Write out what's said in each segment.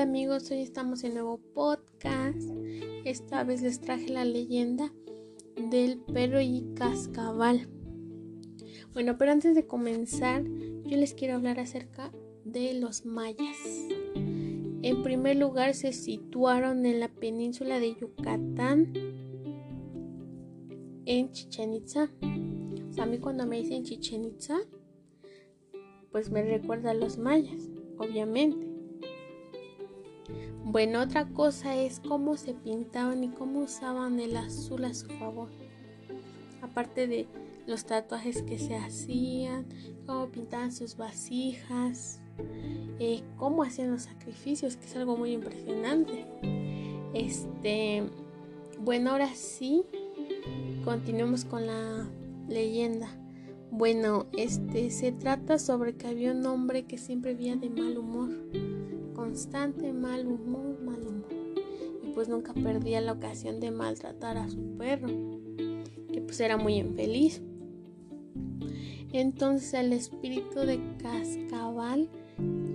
amigos, hoy estamos en nuevo podcast. Esta vez les traje la leyenda del perro y cascabal. Bueno, pero antes de comenzar, yo les quiero hablar acerca de los mayas. En primer lugar, se situaron en la península de Yucatán, en Chichen Itza. O sea, a mí cuando me dicen Chichen Itza, pues me recuerda a los mayas, obviamente. Bueno, otra cosa es cómo se pintaban y cómo usaban el azul a su favor. Aparte de los tatuajes que se hacían, cómo pintaban sus vasijas, eh, cómo hacían los sacrificios, que es algo muy impresionante. Este, bueno, ahora sí, continuemos con la leyenda. Bueno, este se trata sobre que había un hombre que siempre vivía de mal humor constante mal humor, mal humor. Y pues nunca perdía la ocasión de maltratar a su perro, que pues era muy infeliz. Entonces el espíritu de Cascabal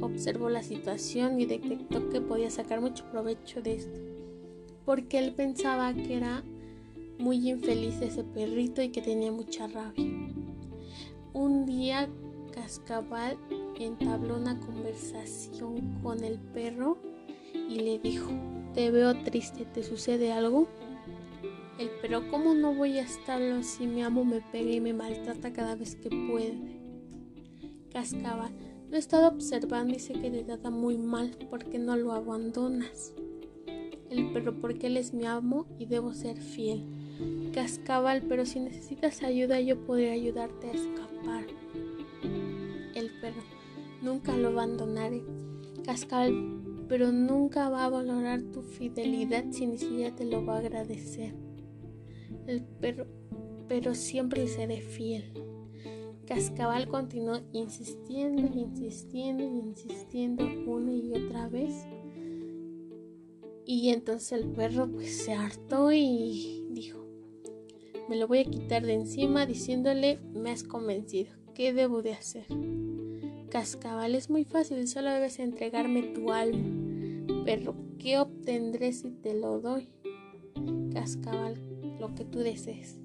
observó la situación y detectó que podía sacar mucho provecho de esto, porque él pensaba que era muy infeliz ese perrito y que tenía mucha rabia. Un día Cascabal entabló una conversación con el perro y le dijo, te veo triste, ¿te sucede algo? El perro, ¿cómo no voy a estarlo si mi amo me pega y me maltrata cada vez que puede? Cascabal, lo he estado observando y sé que te trata muy mal porque no lo abandonas. El perro, porque él es mi amo y debo ser fiel. Cascabal, pero si necesitas ayuda yo podré ayudarte a escapar. El perro, nunca lo abandonaré. Cascabel, pero nunca va a valorar tu fidelidad si ni siquiera te lo va a agradecer. El perro, pero siempre le seré fiel. Cascabal continuó insistiendo, insistiendo, insistiendo una y otra vez. Y entonces el perro pues se hartó y dijo, me lo voy a quitar de encima diciéndole, me has convencido, ¿qué debo de hacer? Cascabal es muy fácil, solo debes entregarme tu alma. Pero, ¿qué obtendré si te lo doy? Cascabal, lo que tú desees.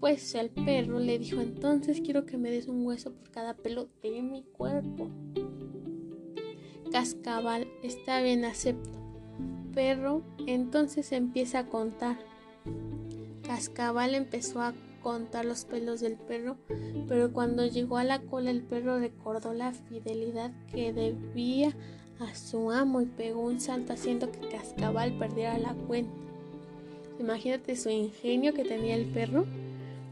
Pues el perro le dijo, entonces quiero que me des un hueso por cada pelo de mi cuerpo. Cascabal, está bien, acepto. Perro, entonces empieza a contar. Cascabal empezó a contar los pelos del perro, pero cuando llegó a la cola el perro recordó la fidelidad que debía a su amo y pegó un salto haciendo que Cascabal perdiera la cuenta. Imagínate su ingenio que tenía el perro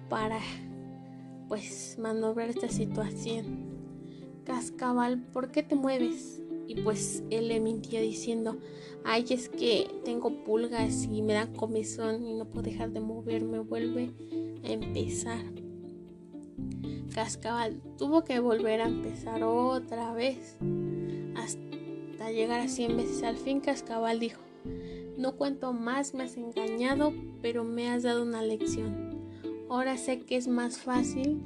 para pues manobrar esta situación. Cascabal, ¿por qué te mueves? Y pues él le mintía diciendo, ay, es que tengo pulgas y me da comezón y no puedo dejar de moverme, vuelve empezar. Cascabal tuvo que volver a empezar otra vez hasta llegar a 100 veces. Al fin Cascabal dijo, no cuento más, me has engañado, pero me has dado una lección. Ahora sé que es más fácil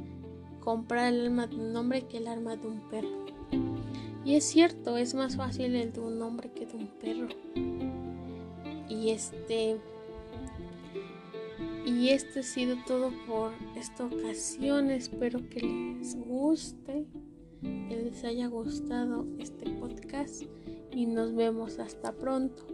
comprar el alma de un hombre que el alma de un perro. Y es cierto, es más fácil el de un hombre que de un perro. Y este y esto ha sido todo por esta ocasión. Espero que les guste, que les haya gustado este podcast y nos vemos hasta pronto.